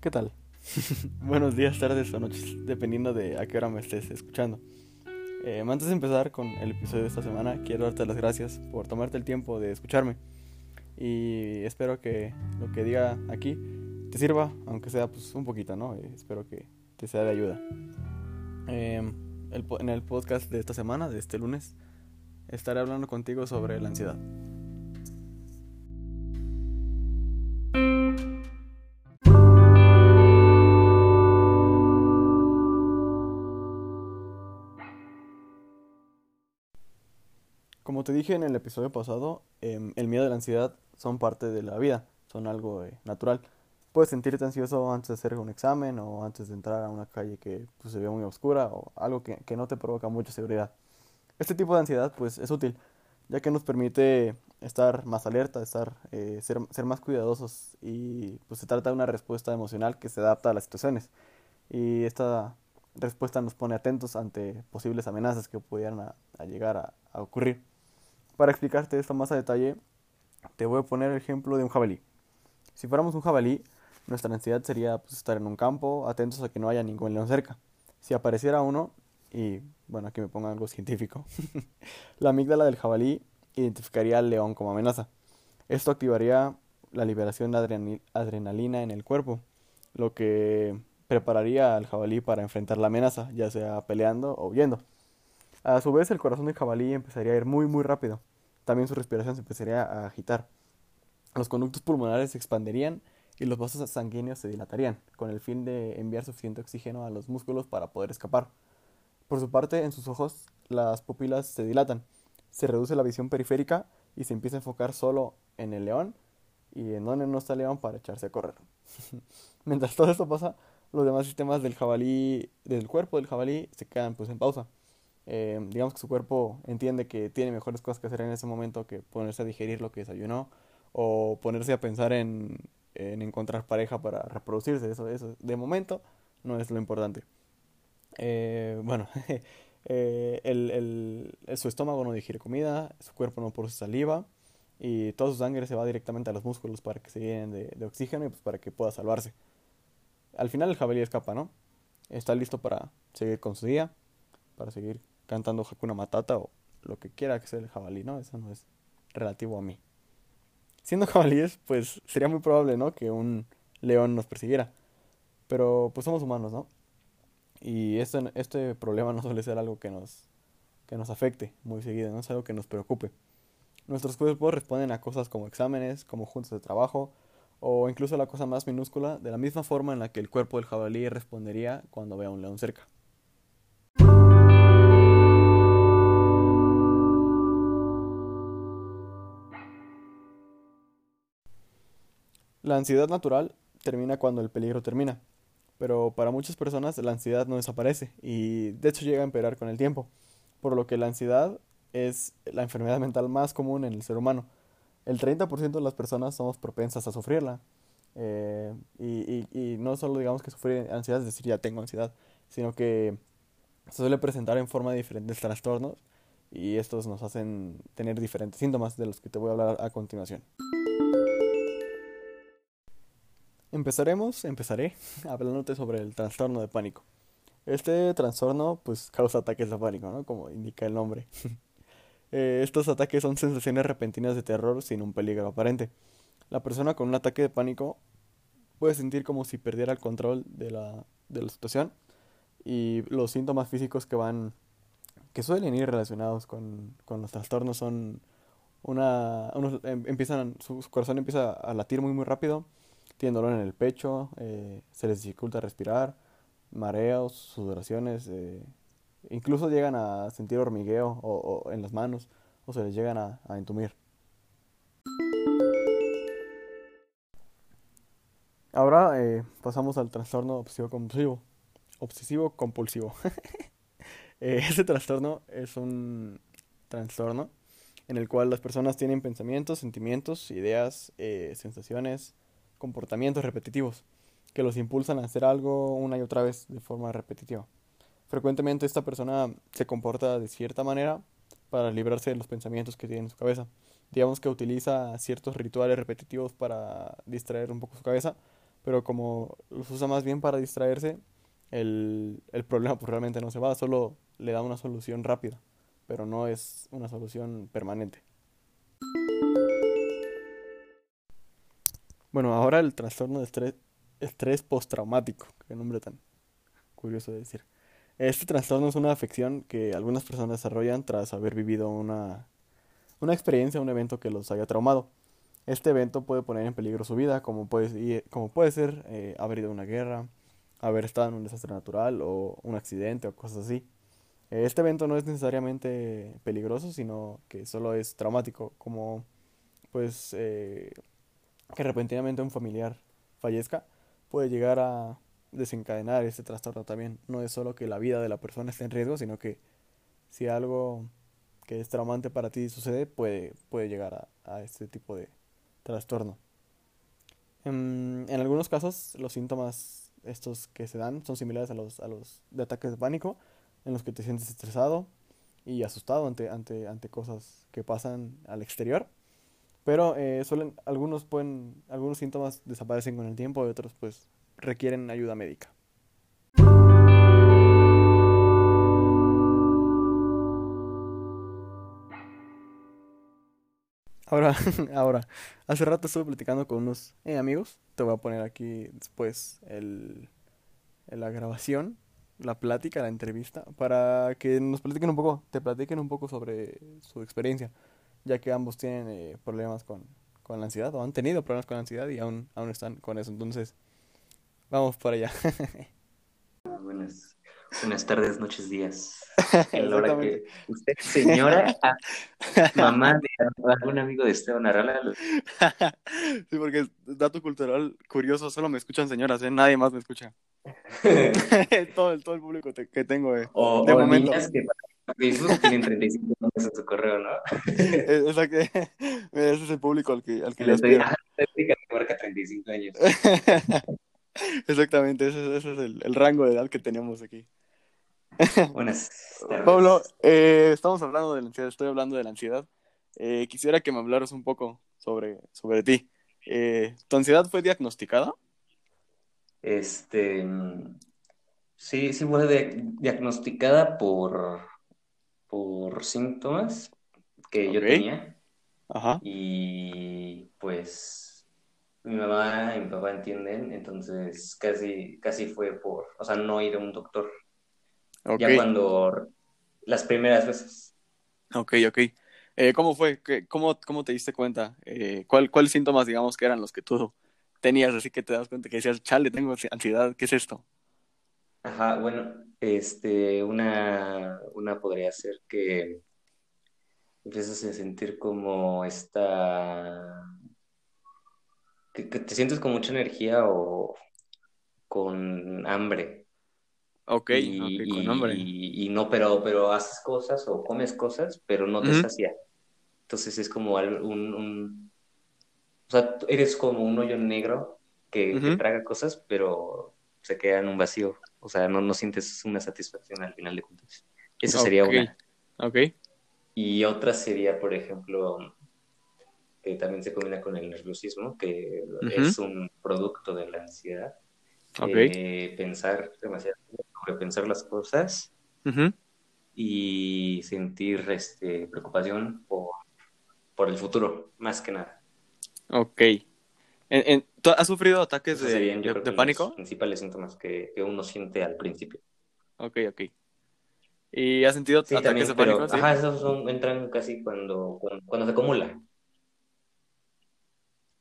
¿qué tal? Buenos días, tardes o noches, dependiendo de a qué hora me estés escuchando. Eh, antes de empezar con el episodio de esta semana, quiero darte las gracias por tomarte el tiempo de escucharme. Y espero que lo que diga aquí te sirva, aunque sea pues un poquito, ¿no? Eh, espero que te sea de ayuda. Em, en el podcast de esta semana, de este lunes, estaré hablando contigo sobre la ansiedad. Como te dije en el episodio pasado, em, el miedo y la ansiedad son parte de la vida, son algo eh, natural. Puedes sentirte ansioso antes de hacer un examen o antes de entrar a una calle que pues, se ve muy oscura o algo que, que, no te provoca mucha seguridad. Este tipo de ansiedad pues es útil, ya que nos permite estar más alerta, estar, eh, ser, ser, más cuidadosos y pues se trata de una respuesta emocional que se adapta a las situaciones. Y esta respuesta nos pone atentos ante posibles amenazas que pudieran a, llegar a, a ocurrir. Para explicarte esto más a detalle, te voy a poner el ejemplo de un jabalí. Si fuéramos un jabalí, nuestra ansiedad sería pues, estar en un campo, atentos a que no haya ningún león cerca. Si apareciera uno, y bueno, aquí me pongo algo científico, la amígdala del jabalí identificaría al león como amenaza. Esto activaría la liberación de adrenalina en el cuerpo, lo que prepararía al jabalí para enfrentar la amenaza, ya sea peleando o huyendo. A su vez, el corazón del jabalí empezaría a ir muy muy rápido también su respiración se empezaría a agitar. Los conductos pulmonares se expanderían y los vasos sanguíneos se dilatarían, con el fin de enviar suficiente oxígeno a los músculos para poder escapar. Por su parte, en sus ojos, las pupilas se dilatan, se reduce la visión periférica y se empieza a enfocar solo en el león y en donde no está el león para echarse a correr. Mientras todo esto pasa, los demás sistemas del jabalí, del cuerpo del jabalí, se quedan pues en pausa. Eh, digamos que su cuerpo entiende que tiene mejores cosas que hacer en ese momento que ponerse a digerir lo que desayunó o ponerse a pensar en, en encontrar pareja para reproducirse. Eso, eso de momento no es lo importante. Eh, bueno, eh, el, su estómago no digiere comida, su cuerpo no produce saliva y toda su sangre se va directamente a los músculos para que se llenen de, de oxígeno y pues para que pueda salvarse. Al final el jabalí escapa, ¿no? Está listo para seguir con su día, para seguir cantando Hakuna Matata o lo que quiera que sea el jabalí, ¿no? Eso no es relativo a mí. Siendo jabalíes, pues sería muy probable, ¿no? Que un león nos persiguiera. Pero pues somos humanos, ¿no? Y este, este problema no suele ser algo que nos, que nos afecte muy seguido, no es algo que nos preocupe. Nuestros cuerpos responden a cosas como exámenes, como juntas de trabajo, o incluso la cosa más minúscula, de la misma forma en la que el cuerpo del jabalí respondería cuando vea a un león cerca. La ansiedad natural termina cuando el peligro termina, pero para muchas personas la ansiedad no desaparece y de hecho llega a empeorar con el tiempo, por lo que la ansiedad es la enfermedad mental más común en el ser humano. El 30% de las personas somos propensas a sufrirla. Eh, y, y, no solo digamos que sufrir ansiedad es decir ya tengo ansiedad, sino que se suele presentar en forma de diferentes trastornos y estos nos hacen tener diferentes síntomas de los que te voy a hablar a continuación. Empezaremos, empezaré hablándote sobre el trastorno de pánico. Este trastorno pues causa ataques de pánico, ¿no? Como indica el nombre. Eh, estos ataques son sensaciones repentinas de terror sin un peligro aparente. La persona con un ataque de pánico puede sentir como si perdiera el control de la, de la situación y los síntomas físicos que van que suelen ir relacionados con, con los trastornos son una unos, em, empiezan su corazón empieza a latir muy muy rápido tienen dolor en el pecho, eh, se les dificulta respirar, mareos, sudoraciones, eh, incluso llegan a sentir hormigueo o, en las manos o se les llegan a, entumir. Ahora eh, pasamos al trastorno obsesivo compulsivo. Obsesivo compulsivo. este trastorno es un trastorno en el cual las personas tienen pensamientos, sentimientos, ideas, sensaciones, comportamientos repetitivos que los impulsan a hacer algo una y otra vez de forma repetitiva. Frecuentemente esta persona se comporta de cierta manera para librarse de los pensamientos que tiene en su cabeza. Digamos que utiliza ciertos rituales repetitivos para distraer un poco su cabeza, pero como los usa más bien para distraerse, el, el problema pues realmente no se va, solo le da una solución rápida, pero no es una solución permanente. Bueno, ahora el trastorno de estrés, estrés postraumático, qué nombre tan curioso de decir. Este trastorno es una afección que algunas personas desarrollan tras haber vivido una, una experiencia, un evento que los haya traumado. Este evento puede poner en peligro su vida, como puede, como puede ser eh, haber ido a una guerra, haber estado en un desastre natural o un accidente o cosas así. Este evento no es necesariamente peligroso, sino que solo es traumático, como pues eh, que repentinamente un familiar fallezca puede llegar a desencadenar este trastorno también. No es solo que la vida de la persona esté en riesgo, sino que si algo que es traumante para ti sucede, puede, puede llegar a, a este tipo de trastorno. En, en, algunos casos, los síntomas estos que se dan son similares a los, a los de ataques de pánico, en los que te sientes estresado y asustado ante, ante, ante cosas que pasan al exterior. Pero eh, suelen, algunos pueden, algunos síntomas desaparecen con el tiempo y otros pues requieren ayuda médica. Ahora, ahora, hace rato estuve platicando con unos eh, amigos. Te voy a poner aquí después el, la grabación, la plática, la entrevista, para que nos platiquen un poco, te platiquen un poco sobre su experiencia ya que ambos tienen eh, problemas con, con, la ansiedad o han tenido problemas con la ansiedad y aún, aún están con eso. Entonces, vamos para allá. buenas, buenas tardes, noches, días. En la hora que usted, señora, mamá de algún amigo de Esteban Arrala. sí, porque dato cultural curioso, solo me escuchan señoras, ¿eh? nadie más me escucha. todo, el, todo el público que tengo eh, o, de momento. Niñas que Facebook tienen 35 nombres en su correo, ¿no? Exacto. Ese es el público al que, al que le aspiro. marca 35 años. Exactamente, ese, ese es el, el, rango de edad que tenemos aquí. Buenas tardes. Pablo, eh, estamos hablando de la ansiedad, estoy hablando de la ansiedad. Eh, quisiera que me hablaras un poco sobre, sobre ti. Eh, ¿Tu ansiedad fue diagnosticada? Este, sí, sí fue diagnosticada por por síntomas que yo tenía. Ajá. Y pues mi mamá y mi papá entienden, entonces casi, casi fue por, o sea, no ir a un doctor. Ya cuando las primeras veces. Ok, ok. Eh, ¿Cómo fue? ¿Cómo, ¿Cómo te diste cuenta? Eh, ¿cuál, ¿Cuáles síntomas, digamos, que eran los que tú tenías? Así que te das cuenta que decías, chale, tengo ansiedad, ¿qué es esto? Ajá, bueno, este, una, una podría ser que empiezas a sentir como esta, que, te sientes con mucha energía o con hambre. Ok, y, con hambre. Y, no, pero, pero haces cosas o comes cosas, pero no te sacia. Entonces es como un, un, o sea, eres como un hoyo negro que, que traga cosas, pero se queda en un vacío. O sea, no, no sientes una satisfacción al final de cuentas. Esa sería una. Ok. Y otra sería, por ejemplo, que también se combina con el nerviosismo, que es un producto de la ansiedad. Okay. pensar demasiado, pensar las cosas y sentir este, preocupación por, por el futuro, más que nada. Ok. ¿Has sufrido ataques de, pánico? Los principales síntomas que, uno siente al principio. Ok, ok. ¿Y has sentido ataques de pánico? Ajá, esos son, entran casi cuando, cuando, se acumula.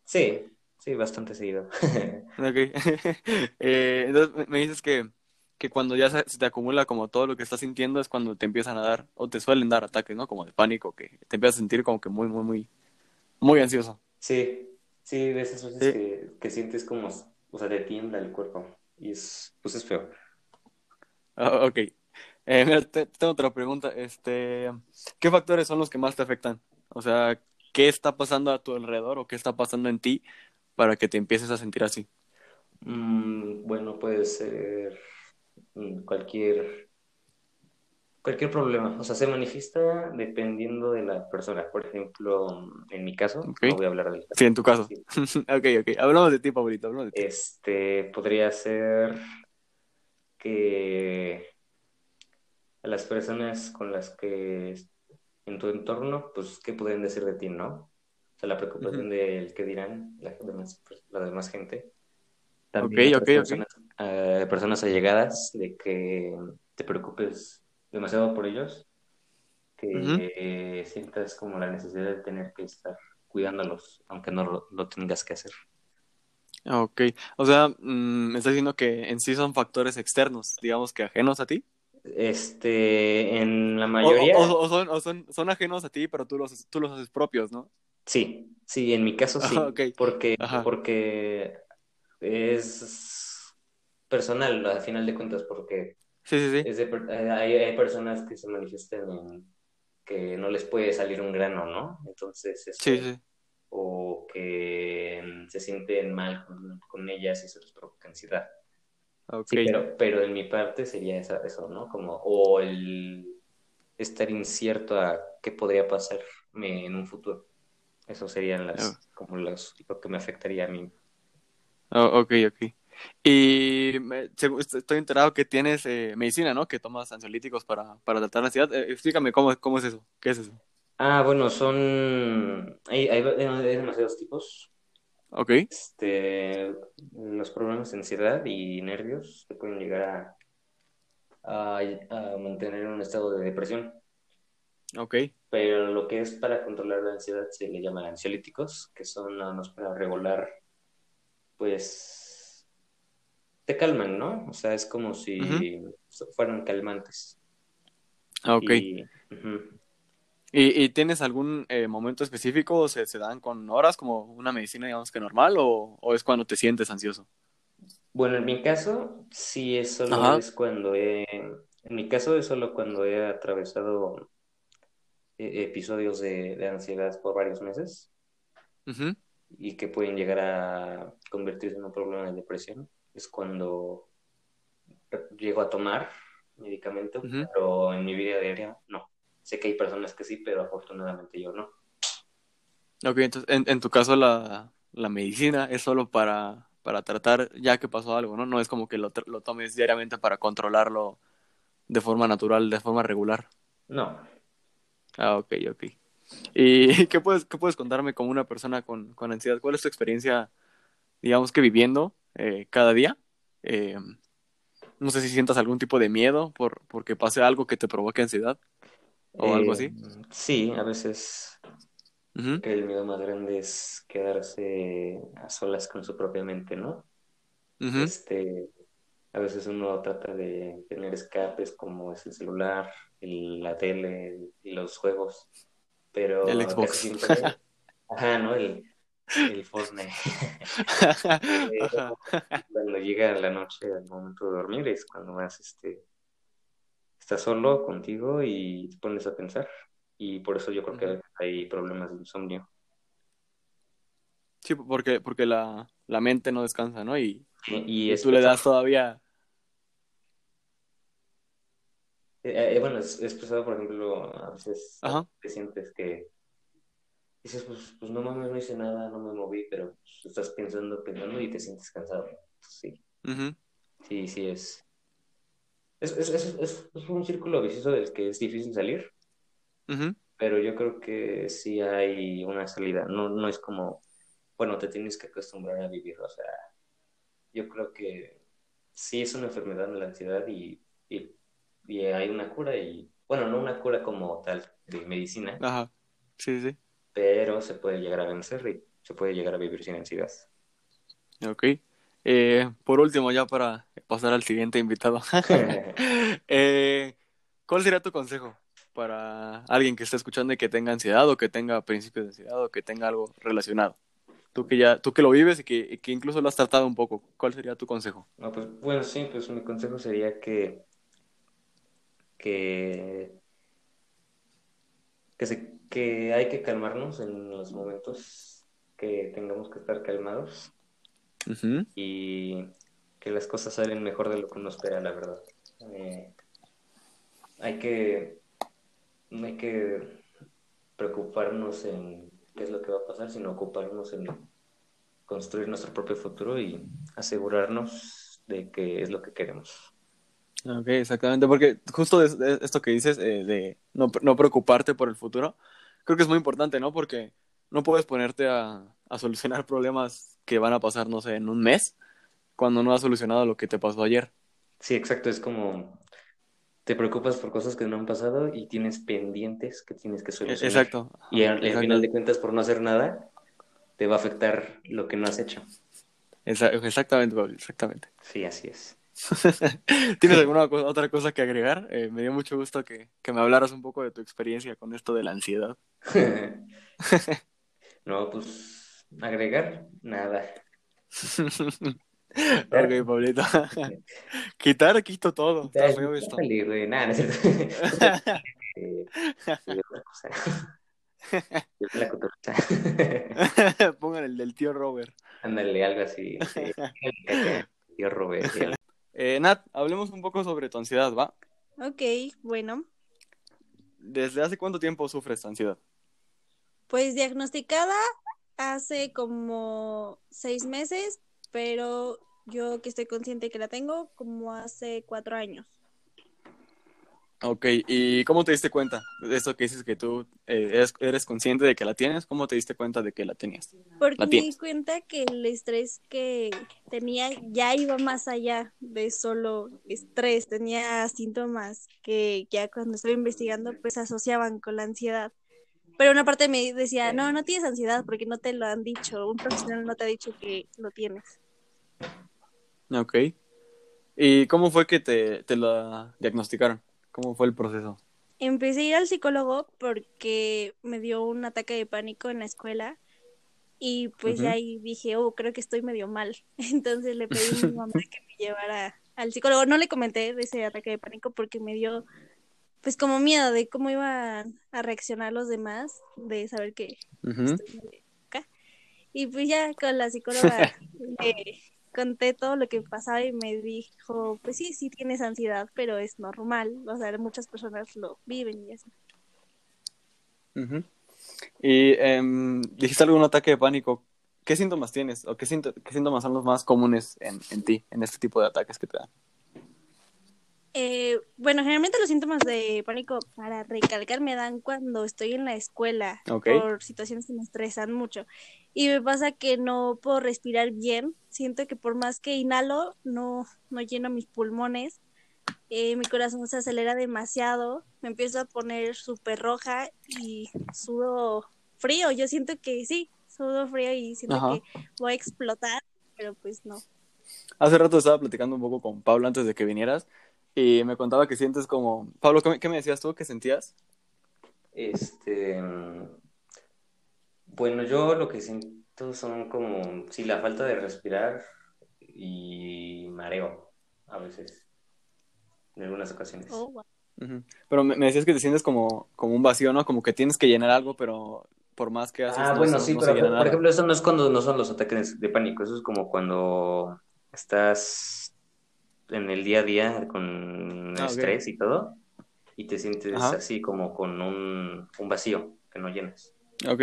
Sí, sí, bastante seguido. ok. Eh, entonces me dices que, que cuando ya se, te acumula como todo lo que estás sintiendo es cuando te empiezan a dar, o te suelen dar ataques, ¿no? Como de pánico, que te empiezas a sentir como que muy, muy, muy, muy ansioso. Sí, Sí, de esas veces que, que, sientes como, o sea, te tiembla el cuerpo y es, pues es feo. Ah, ok. Eh, mira, tengo otra pregunta. Este, ¿qué factores son los que más te afectan? O sea, ¿qué está pasando a tu alrededor o qué está pasando en ti para que te empieces a sentir así? Mm, bueno, puede ser mm, cualquier Cualquier problema, o sea, se manifiesta dependiendo de la persona. Por ejemplo, en mi caso, no voy a hablar de Sí, en tu caso. ok, ok. Hablamos de ti, Pablito, hablamos de ti. Este, podría ser que a las personas con las que en tu entorno, pues, ¿qué pueden decir de ti, no? O sea, la preocupación del qué dirán la, demás, la demás gente. También ok, ok, personas, eh, personas allegadas, de que te preocupes demasiado por ellos, que sientas como la necesidad de tener que estar cuidándolos, aunque no lo, tengas que hacer. Ok, o sea, mm, me estás diciendo que en sí son factores externos, digamos que ajenos a ti. Este, en la mayoría. O, son, son, ajenos a ti, pero tú los, tú los haces propios, ¿no? Sí, sí, en mi caso sí. Porque, porque es personal, a final de cuentas, porque Sí, sí, sí. Eh, hay, personas que se manifiestan en que no les puede salir un grano, ¿no? Entonces, sí, sí. o que mm, se sienten mal con, ellas y eso les provoca ansiedad. Okay. Sí, pero, pero en mi parte sería eso, ¿no? Como, o el estar incierto a qué podría pasarme en un futuro. Eso serían las, oh. como los, lo que me afectaría a mí. Oh, ok, ok. Y estoy enterado que tienes eh, medicina, ¿no? Que tomas ansiolíticos para, para tratar la ansiedad. Eh, explícame cómo, cómo es eso. ¿Qué es eso? Ah, bueno, son... Hay, hay, demasiados tipos. Ok. Este, los problemas de ansiedad y nervios te pueden llegar a, a, mantener en un estado de depresión. Ok. Pero lo que es para controlar la ansiedad se le llama ansiolíticos, que son nada más para regular, pues, te calman, ¿no? O sea, es como si fueran calmantes. Ah, ok. Y, tienes algún eh, momento específico? ¿Se, ¿Se dan con horas como una medicina, digamos que normal, o, es cuando te sientes ansioso? Bueno, en mi caso, sí, es solo es cuando he. En mi caso, es solo cuando he atravesado eh, episodios de, ansiedad por varios meses y que pueden llegar a convertirse en un problema de depresión es cuando llego a tomar medicamento, pero en mi vida diaria no. Sé que hay personas que sí, pero afortunadamente yo no. Ok, entonces en, tu caso la, medicina es solo para, para tratar ya que pasó algo, ¿no? No es como que lo, lo tomes diariamente para controlarlo de forma natural, de forma regular. No. Ah, ok, ok. ¿Y qué puedes, qué puedes contarme como una persona con, con ansiedad? ¿Cuál es tu experiencia, digamos que viviendo eh, cada día. Eh, no sé si sientas algún tipo de miedo por porque pase algo que te provoque ansiedad o algo así. Eh, sí, a veces el miedo más grande es quedarse a solas con su propia mente, ¿no? Este, a veces uno trata de tener escapes como es el celular, la tele y los juegos, pero el Xbox. ajá, ¿no? El, el Fortnite. cuando llega la noche, al momento de dormir, es cuando más este, estás solo contigo y te pones a pensar. Y por eso yo creo que hay problemas de insomnio. Sí, porque, porque la, la mente no descansa, ¿no? Y, y, tú le das todavía... Eh, eh, bueno, es, es, pesado, por ejemplo, a veces te sientes que dices, pues, pues no mames, no hice nada, no me moví, pero pues, estás pensando, pensando y te sientes cansado. Sí. Sí, sí, es. Es, es, es, es, un círculo vicioso del que es difícil salir. Pero yo creo que sí hay una salida. No, no es como, bueno, te tienes que acostumbrar a vivir. O sea, yo creo que sí es una enfermedad de la ansiedad y, y, y hay una cura y, bueno, no una cura como tal de medicina. Ajá, sí, sí pero se puede llegar a vencer y se puede llegar a vivir sin ansiedad. Ok. Eh, por último, ya para pasar al siguiente invitado, eh, ¿cuál sería tu consejo para alguien que esté escuchando y que tenga ansiedad o que tenga principios de ansiedad o que tenga algo relacionado? Tú que ya, tú que lo vives y que, que incluso lo has tratado un poco, ¿cuál sería tu consejo? pues, bueno, sí, pues mi consejo sería que, que, que se que hay que calmarnos en los momentos que tengamos que estar calmados y que las cosas salen mejor de lo que uno espera, la verdad. Eh, hay que, no hay que preocuparnos en qué es lo que va a pasar, sino ocuparnos en construir nuestro propio futuro y asegurarnos de que es lo que queremos. Ok, exactamente, porque justo esto que dices eh, de no, no, preocuparte por el futuro, creo que es muy importante, ¿no? Porque no puedes ponerte a, a, solucionar problemas que van a pasar, no sé, en un mes, cuando no has solucionado lo que te pasó ayer. Sí, exacto, es como te preocupas por cosas que no han pasado y tienes pendientes que tienes que solucionar. Exacto. Y al, final de cuentas, por no hacer nada, te va a afectar lo que no has hecho. Exactamente, Pablo, exactamente. Sí, así es. ¿Tienes alguna otra cosa que agregar? Eh, me dio mucho gusto que, que, me hablaras un poco de tu experiencia con esto de la ansiedad. no, pues agregar nada. ok, Pablito. Quitar, quito todo. Está feo esto. Nada, no es cierto. la Pongan el del tío Robert. Ándale, algo así. tío Robert. Eh, Nat, hablemos un poco sobre tu ansiedad, ¿va? Ok, bueno. ¿Desde hace cuánto tiempo sufres ansiedad? Pues diagnosticada hace como seis meses, pero yo que estoy consciente que la tengo como hace cuatro años. Ok, ¿y cómo te diste cuenta de eso que dices que tú eh, eres, consciente de que la tienes? ¿Cómo te diste cuenta de que la tenías? Porque me di cuenta que el estrés que tenía ya iba más allá de solo estrés, tenía síntomas que ya cuando estaba investigando pues asociaban con la ansiedad. Pero una parte me decía, no, no tienes ansiedad porque no te lo han dicho, un profesional no te ha dicho que lo tienes. Ok. ¿Y cómo fue que te, te la diagnosticaron? ¿Cómo fue el proceso? Empecé a ir al psicólogo porque me dio un ataque de pánico en la escuela y pues ya ahí dije, oh, creo que estoy medio mal. Entonces le pedí a mi mamá que me llevara al psicólogo. No le comenté de ese ataque de pánico porque me dio pues como miedo de cómo iban a reaccionar los demás, de saber que estoy acá. Y pues ya con la psicóloga conté todo lo que pasaba y me dijo, pues sí, sí tienes ansiedad, pero es normal, o sea, muchas personas lo viven y así. Y em, dijiste algún ataque de pánico, ¿qué síntomas tienes o qué, qué síntomas son los más comunes en, en ti, en este tipo de ataques que te dan? Eh, bueno, generalmente los síntomas de pánico, para recalcar, me dan cuando estoy en la escuela por situaciones que me estresan mucho. Y me pasa que no puedo respirar bien. Siento que por más que inhalo, no, no lleno mis pulmones. Eh, mi corazón se acelera demasiado. Me empiezo a poner súper roja y sudo frío. Yo siento que sí, sudo frío y siento que voy a explotar, pero pues no. Hace rato estaba platicando un poco con Pablo antes de que vinieras y me contaba que sientes como... Pablo, ¿qué me, decías tú? ¿Qué sentías? Este... Bueno, yo lo que siento son como, sí, la falta de respirar y mareo a veces, en algunas ocasiones. Oh, pero me, decías que te sientes como, como un vacío, ¿no? Como que tienes que llenar algo, pero por más que haces... Ah, bueno, sí, pero por ejemplo, eso no es cuando no son los ataques de pánico, eso es como cuando estás en el día a día con ah, estrés y todo, y te sientes así como con un, un, vacío que no llenas. Ok.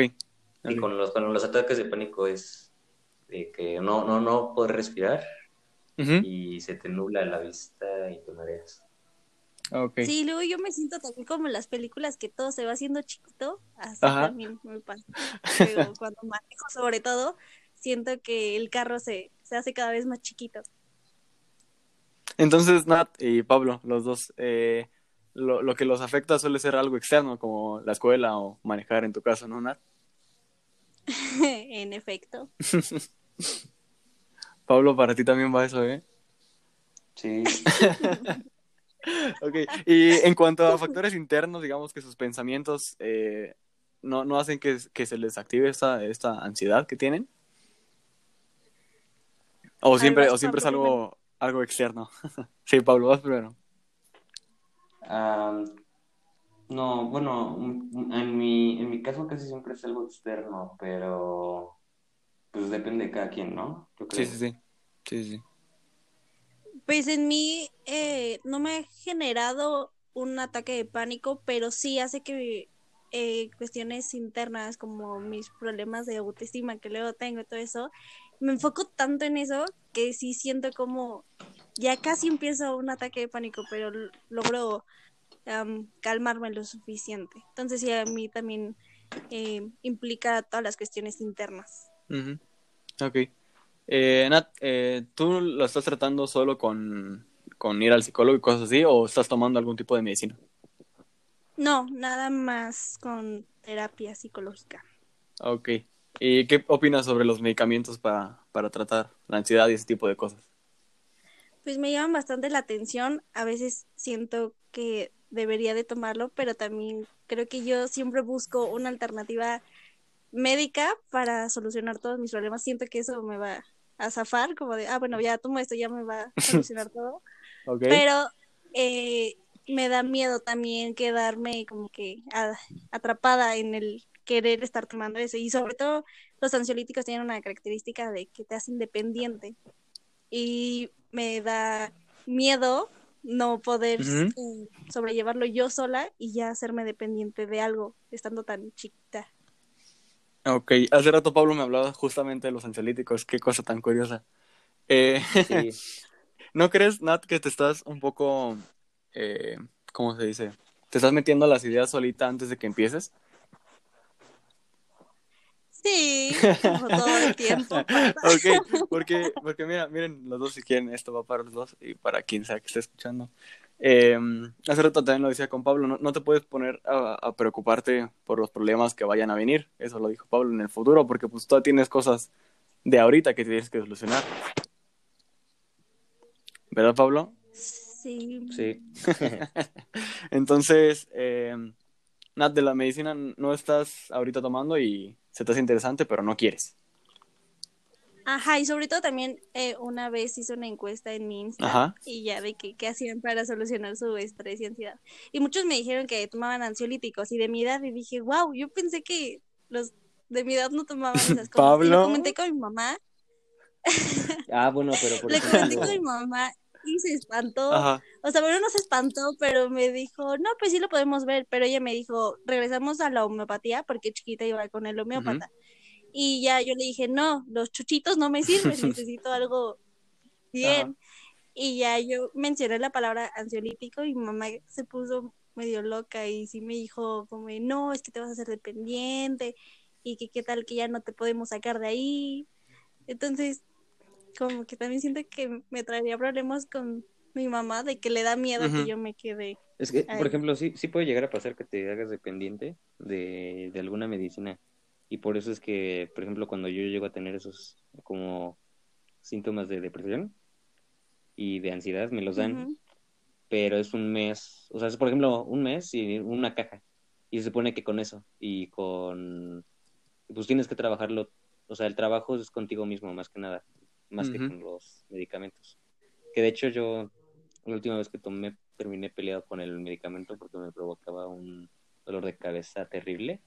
Y con los, con los ataques de pánico es de que no, no, no puedes respirar y se te nubla la vista y te mareas. Okay. Sí, luego yo me siento también como en las películas que todo se va haciendo chiquito, así también me pasa. Pero cuando manejo sobre todo, siento que el carro se, se hace cada vez más chiquito. Entonces, Nat y Pablo, los dos, eh, lo, lo, que los afecta suele ser algo externo, como la escuela o manejar en tu caso, ¿no, Nat? en efecto. Pablo, para ti también va eso, ¿eh? Sí. ok, y en cuanto a factores internos, digamos que sus pensamientos eh, no, no hacen que, que, se les active esta, esta ansiedad que tienen. O siempre, o siempre es algo, algo externo. sí, Pablo, vas primero. no, bueno, en mi, en mi caso casi siempre es algo externo, pero pues depende de cada quien, ¿no? Sí, sí, sí, sí, sí. Pues en mí eh, no me ha generado un ataque de pánico, pero sí hace que eh, cuestiones internas como mis problemas de autoestima que luego tengo y todo eso, me enfoco tanto en eso que sí siento como ya casi empiezo un ataque de pánico, pero logro calmarme lo suficiente. Entonces sí, a mí también eh, implica todas las cuestiones internas. Ok. Eh, Nat, eh, ¿tú lo estás tratando solo con, con ir al psicólogo y cosas así o estás tomando algún tipo de medicina? No, nada más con terapia psicológica. Ok. ¿Y qué opinas sobre los medicamentos para, para tratar la ansiedad y ese tipo de cosas? Pues me llaman bastante la atención. A veces siento que debería de tomarlo, pero también creo que yo siempre busco una alternativa médica para solucionar todos mis problemas. Siento que eso me va a zafar, como de, ah, bueno, ya tomo esto, ya me va a solucionar todo. Pero eh, me da miedo también quedarme como que atrapada en el querer estar tomando eso. Y sobre todo los ansiolíticos tienen una característica de que te hacen dependiente. Y me da miedo no poder eh, sobrellevarlo yo sola y ya hacerme dependiente de algo estando tan chiquita. Ok, hace rato Pablo me hablaba justamente de los ansiolíticos, qué cosa tan curiosa. Eh, ¿No crees, Nat, que te estás un poco eh, ¿cómo se dice? ¿Te estás metiendo las ideas solita antes de que empieces? Sí, como todo el tiempo. ok, porque, porque mira, miren, los dos si quieren, esto va para los dos y para quien sea que esté escuchando. Eh, hace rato también lo decía con Pablo, no, te puedes poner a, preocuparte por los problemas que vayan a venir, eso lo dijo Pablo en el futuro, porque pues tú tienes cosas de ahorita que tienes que solucionar. ¿Verdad, Pablo? Sí. Entonces, eh, Nat, de la medicina no estás ahorita tomando y se te hace interesante, pero no quieres. Ajá, y sobre todo también eh, una vez hice una encuesta en mi Instagram y ya de que qué hacían para solucionar su estrés y ansiedad. Y muchos me dijeron que tomaban ansiolíticos y de mi edad y dije, wow, yo pensé que los de mi edad no tomaban esas cosas. Pablo. Y lo comenté con mi mamá. ah, bueno, pero por Le comenté con mi mamá y se espantó. O sea, bueno, no se espantó, pero me dijo, no, pues sí lo podemos ver. Pero ella me dijo, regresamos a la homeopatía, porque chiquita iba con el homeópata. Y ya yo le dije, no, los chuchitos no me sirven, necesito algo bien. Y ya yo mencioné la palabra ansiolítico y mi mamá se puso medio loca y sí me dijo como, no, es que te vas a hacer dependiente y que qué tal que ya no te podemos sacar de ahí. Entonces, como que también siento que me traería problemas con mi mamá de que le da miedo que yo me quede. Es que, por ejemplo, sí, sí puede llegar a pasar que te hagas dependiente de, de alguna medicina. Y por eso es que, por ejemplo, cuando yo llego a tener esos como síntomas de depresión y de ansiedad, me los dan. Pero es un mes, o sea, es por ejemplo un mes y una caja. Y se supone que con eso y con, pues tienes que trabajarlo, o sea, el trabajo es contigo mismo más que nada más que con los medicamentos. Que de hecho yo, la última vez que tomé, terminé peleado con el medicamento porque me provocaba un dolor de cabeza terrible.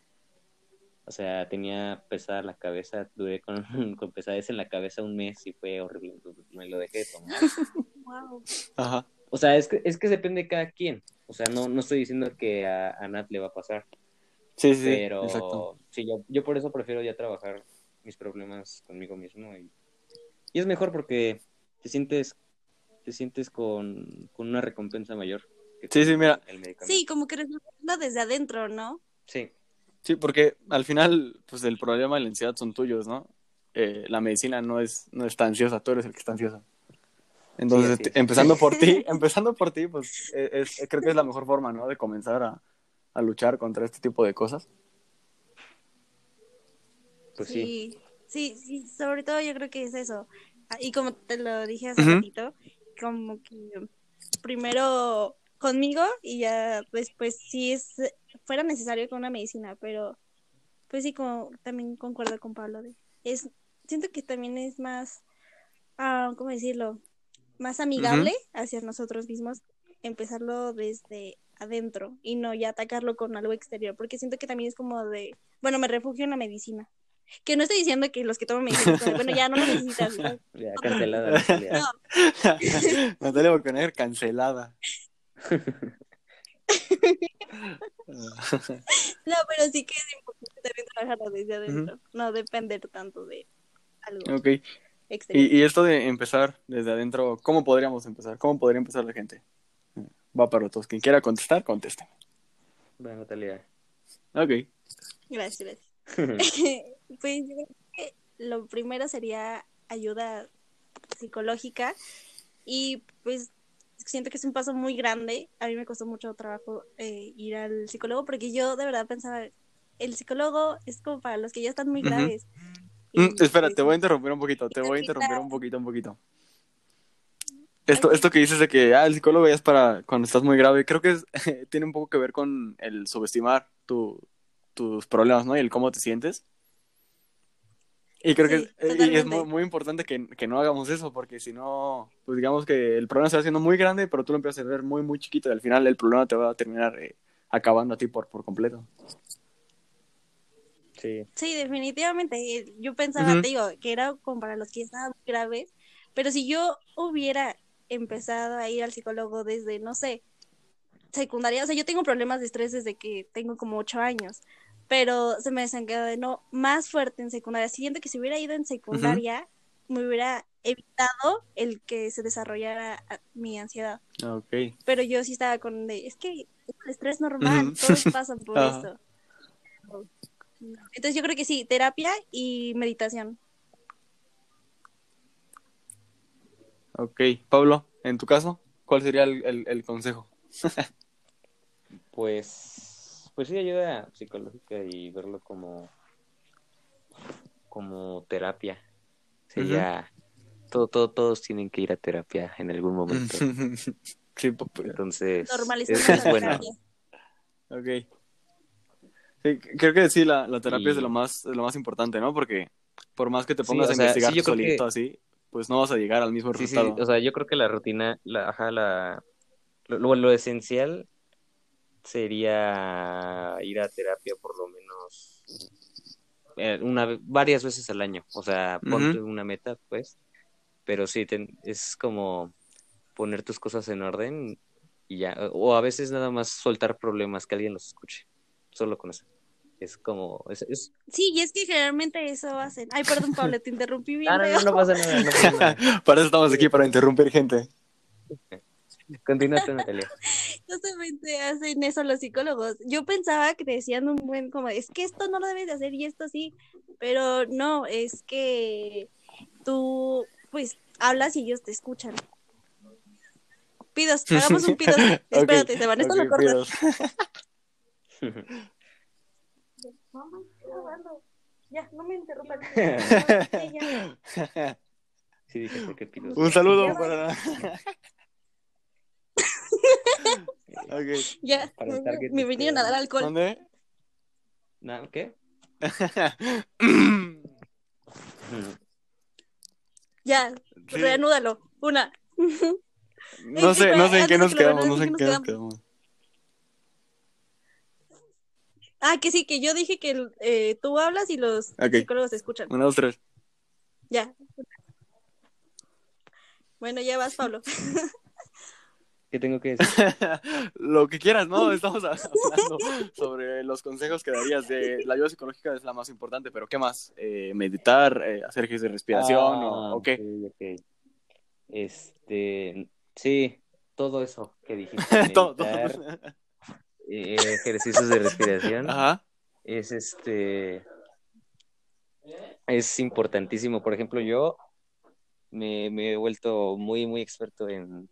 O sea, tenía pesada la cabeza, duré con, con pesadez en la cabeza un mes y fue horrible. Me lo dejé de tomar. wow. Ajá. O sea, es que, es que depende de cada quien. O sea, no, no estoy diciendo que a, a Nat le va a pasar. Sí, sí, pero sí, yo, yo por eso prefiero ya trabajar mis problemas conmigo mismo y y es mejor porque te sientes, te sientes con, una recompensa mayor. sí, sí, mira. sí, como que resolverlo desde adentro, ¿no? Sí. Sí, porque al final, pues el problema y la ansiedad son tuyos, ¿no? Eh, la medicina no es, no está ansiosa, tú eres el que está ansioso. Entonces, empezando por ti, empezando por ti, pues e, es, creo que es la mejor forma, ¿no? De comenzar a, a luchar contra este tipo de cosas. Pues sí. Sí, sí, sobre todo yo creo que es eso. Ah, y como te lo dije hace un ratito, como que primero conmigo y ya después si es fuera necesario con una medicina, pero pues sí como también concuerdo con Pablo de es siento que también es más ah, ¿cómo decirlo? más amigable hacia nosotros mismos empezarlo desde adentro y no ya atacarlo con algo exterior, porque siento que también es como de, bueno, me refugio en la medicina. Que no estoy diciendo que los que toman medicina, bueno, ya no lo necesitas. Ya, cancelada. No. Natalia Bocaner, cancelada. no, pero sí que es importante también trabajarlo desde adentro, no depender tanto de algo. Ok. Y, y, esto de empezar desde adentro, ¿cómo podríamos empezar? ¿Cómo podría empezar la gente? Va para todos. Quien quiera contestar, conteste. Bueno, Talia. Ok. Gracias, gracias. pues yo creo que lo primero sería ayuda psicológica y pues siento que es un paso muy grande. A mí me costó mucho trabajo eh, ir al psicólogo porque yo de verdad pensaba, el psicólogo es como para los que ya están muy graves. Mm, espera, pues te voy a interrumpir un poquito, te voy a interrumpir un poquito, un poquito. Esto, esto que dices de que ah, el psicólogo ya es para cuando estás muy grave, creo que tiene un poco que ver con el subestimar tu, tus problemas, ¿no? Y el cómo te sientes. Y creo que es muy, muy importante que, que, no hagamos eso, porque si no, pues digamos que el problema se va haciendo muy grande, pero tú lo empiezas a ver muy, muy chiquito y al final el problema te va a terminar eh, acabando a ti por, por completo. Sí. sí, definitivamente. Yo pensaba, te digo, que era como para los que estaban graves, pero si yo hubiera empezado a ir al psicólogo desde, no sé, secundaria, o sea, yo tengo problemas de estrés desde que tengo como ocho años, pero se me desencadenó más fuerte en secundaria. Siento que si hubiera ido en secundaria, me hubiera evitado el que se desarrollara ah, mi ansiedad. Okay. Pero yo sí estaba con de, es que es el estrés normal, todos pasan por eso. Entonces yo creo que sí, terapia y meditación. Ok, Pablo, en tu caso, ¿cuál sería el, el, el consejo? pues pues sí, ayuda psicológica y verlo como, como terapia. Sería, todo, todo, todos tienen que ir a terapia en algún momento. sí, Entonces, es, es bueno. ok. Sí, creo que sí, la, la terapia es de lo más, lo más importante, ¿no? Porque por más que te pongas a investigar solito así, pues no vas a llegar al mismo resultado. o sea, yo creo que la rutina, la, ajá, la, lo, lo esencial sería ir a terapia por lo menos eh, una varias veces al año. O sea, ponte una meta, pues. Pero sí, es como poner tus cosas en orden y ya. O a veces nada más soltar problemas, que alguien los escuche. Solo con eso. Es como. Es, Sí, y es que generalmente eso hacen. Ay, perdón, Pablo, te interrumpí bien. Ah, no, no, pasa nada. No pasa nada. para eso estamos aquí, para interrumpir gente. Continúa, Natalia. Justamente hacen eso los psicólogos. Yo pensaba que decían un buen, como, es que esto no lo debes de hacer y esto sí, pero no, es que tú, pues, hablas y ellos te escuchan. Pidos, hagamos un pidos. Espérate, se van, esto okay, lo cortas. Ya, no me interrumpan. Sí, dije que pidos. Un saludo para... okay. Ya, me vinieron a dar alcohol. ¿Dónde? ¿Qué? ya, reanúdalo. Una. no sé, no sé en qué nos quedamos, no sé en qué nos quedamos. Ah, que sí, que yo dije que eh, tú hablas y los okay. psicólogos escuchan. Una, dos, tres. Ya. Bueno, ya vas, Pablo. ¿Qué tengo que decir? Lo que quieras, ¿no? Estamos hablando sobre los consejos que darías. De la ayuda psicológica es la más importante, pero ¿qué más? Eh, ¿Meditar? Eh, ¿Hacer ejercicios de respiración? o, ah, qué? Este, sí, todo eso que dijiste. Meditar, eh, ejercicios de respiración. Ajá. Es este. Es importantísimo. Por ejemplo, yo me, me he vuelto muy, muy experto en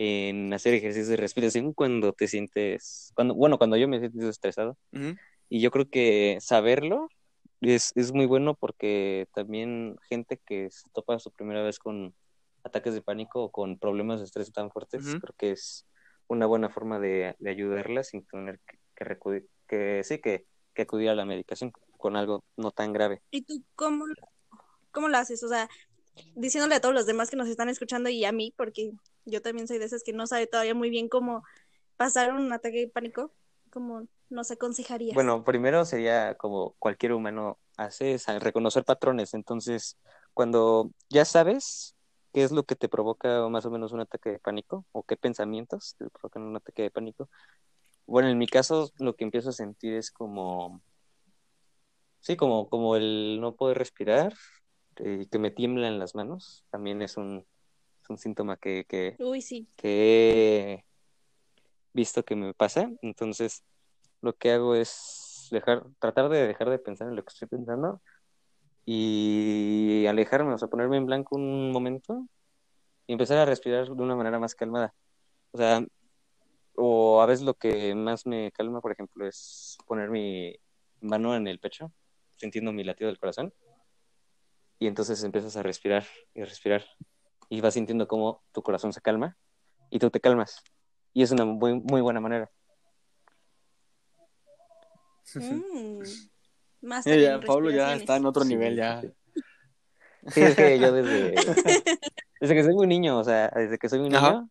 en hacer ejercicios de respiración cuando te sientes, cuando, bueno, cuando yo me siento estresado. Y yo creo que saberlo es, es, muy bueno porque también gente que se topa su primera vez con ataques de pánico o con problemas de estrés tan fuertes, creo que es una buena forma de, de ayudarlas sin tener que, que, que sí, que, que acudir a la medicación con algo no tan grave. ¿Y tú cómo, cómo lo haces? O sea, diciéndole a todos los demás que nos están escuchando y a mí, porque yo también soy de esas que no sabe todavía muy bien cómo pasar un ataque de pánico, ¿cómo nos aconsejarías? Bueno, primero sería como cualquier humano hace, es reconocer patrones. Entonces, cuando ya sabes qué es lo que te provoca más o menos un ataque de pánico o qué pensamientos te provocan un ataque de pánico, bueno, en mi caso lo que empiezo a sentir es como, sí, como, como el no poder respirar, y que me tiemblan las manos, también es un, es un síntoma que, que, sí. que he visto que me pasa. Entonces, lo que hago es dejar, tratar de dejar de pensar en lo que estoy pensando y alejarme, o sea, ponerme en blanco un momento y empezar a respirar de una manera más calmada. O sea, o a veces lo que más me calma, por ejemplo, es poner mi mano en el pecho, sintiendo mi latido del corazón y entonces empiezas a respirar y respirar y vas sintiendo cómo tu corazón se calma y tú te calmas. Y es una muy, muy buena manera. Mm. Más Pablo ya está en otro nivel, ya. Sí, es que yo desde, desde que soy muy niño, o sea, desde que soy muy niño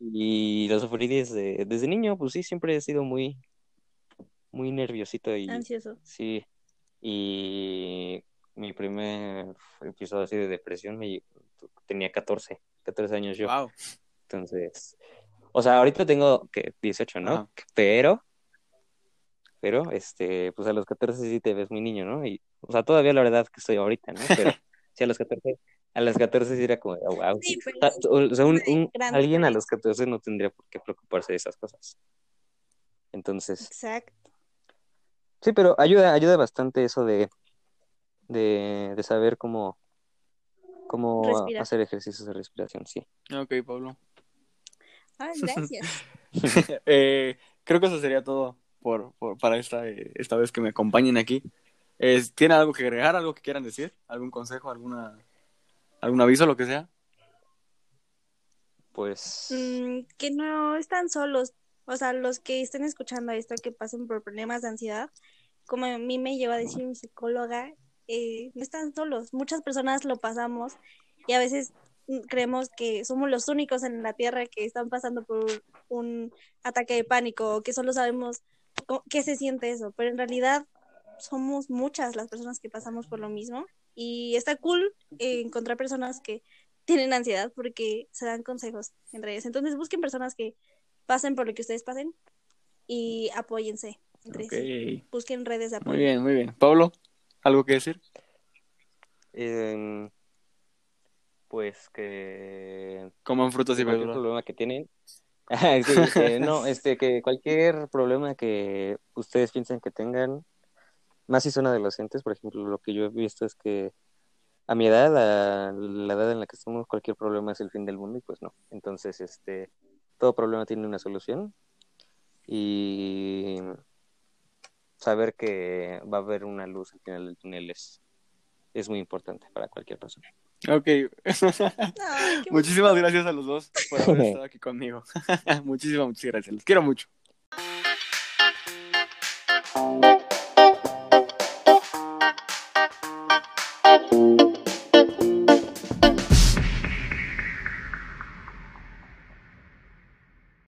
y lo sufrí desde, desde niño, pues sí, siempre he sido muy, muy nerviosito y... Ansioso. Sí, y mi primer episodio así de depresión me tenía 14, 14 años yo. Entonces, o sea, ahorita tengo que 18, ¿no? Pero pero este, pues a los 14 sí te ves muy niño, ¿no? Y o sea, todavía la verdad que estoy ahorita, ¿no? Pero sí a los 14 a los 14 sí era como, wow. o sea, un, alguien a los 14 no tendría por qué preocuparse de esas cosas. Entonces. Exacto. Sí, pero ayuda, ayuda bastante eso de de, de saber cómo, cómo hacer ejercicios de respiración, sí. Ok, Pablo. Ah, gracias. eh, creo que eso sería todo por, por para esta, eh, esta vez que me acompañen aquí. ¿Tiene algo que agregar, algo que quieran decir? ¿Algún consejo, alguna, algún aviso, lo que sea? Pues... Mm, que no están solos. O sea, los que estén escuchando esto, que pasen por problemas de ansiedad, como a mí me lleva a decir mi psicóloga, eh, no están solos. Muchas personas lo pasamos y a veces creemos que somos los únicos en la Tierra que están pasando por un ataque de pánico o que solo sabemos qué se siente eso, pero en realidad somos muchas las personas que pasamos por lo mismo y está cool encontrar personas que tienen ansiedad porque se dan consejos entre ellos. Entonces busquen personas que pasen por lo que ustedes pasen y apóyense entre Busquen redes de apoyo. Muy bien, muy bien. Pablo. ¿Algo que decir? Em, pues que... Coman frutas y verduras. problema que tienen. Eh, no, este, que cualquier problema que ustedes piensen que tengan, más si son adolescentes, por ejemplo, lo que yo he visto es que a mi edad, a la edad en la que estamos, cualquier problema es el fin del mundo y pues no. Entonces, este, todo problema tiene una solución y saber que va a haber una luz al final del túnel es, es muy importante para cualquier persona. Ok. muchísimas gracias a los dos por haber estado aquí conmigo. muchísimas, muchas gracias. Los quiero mucho.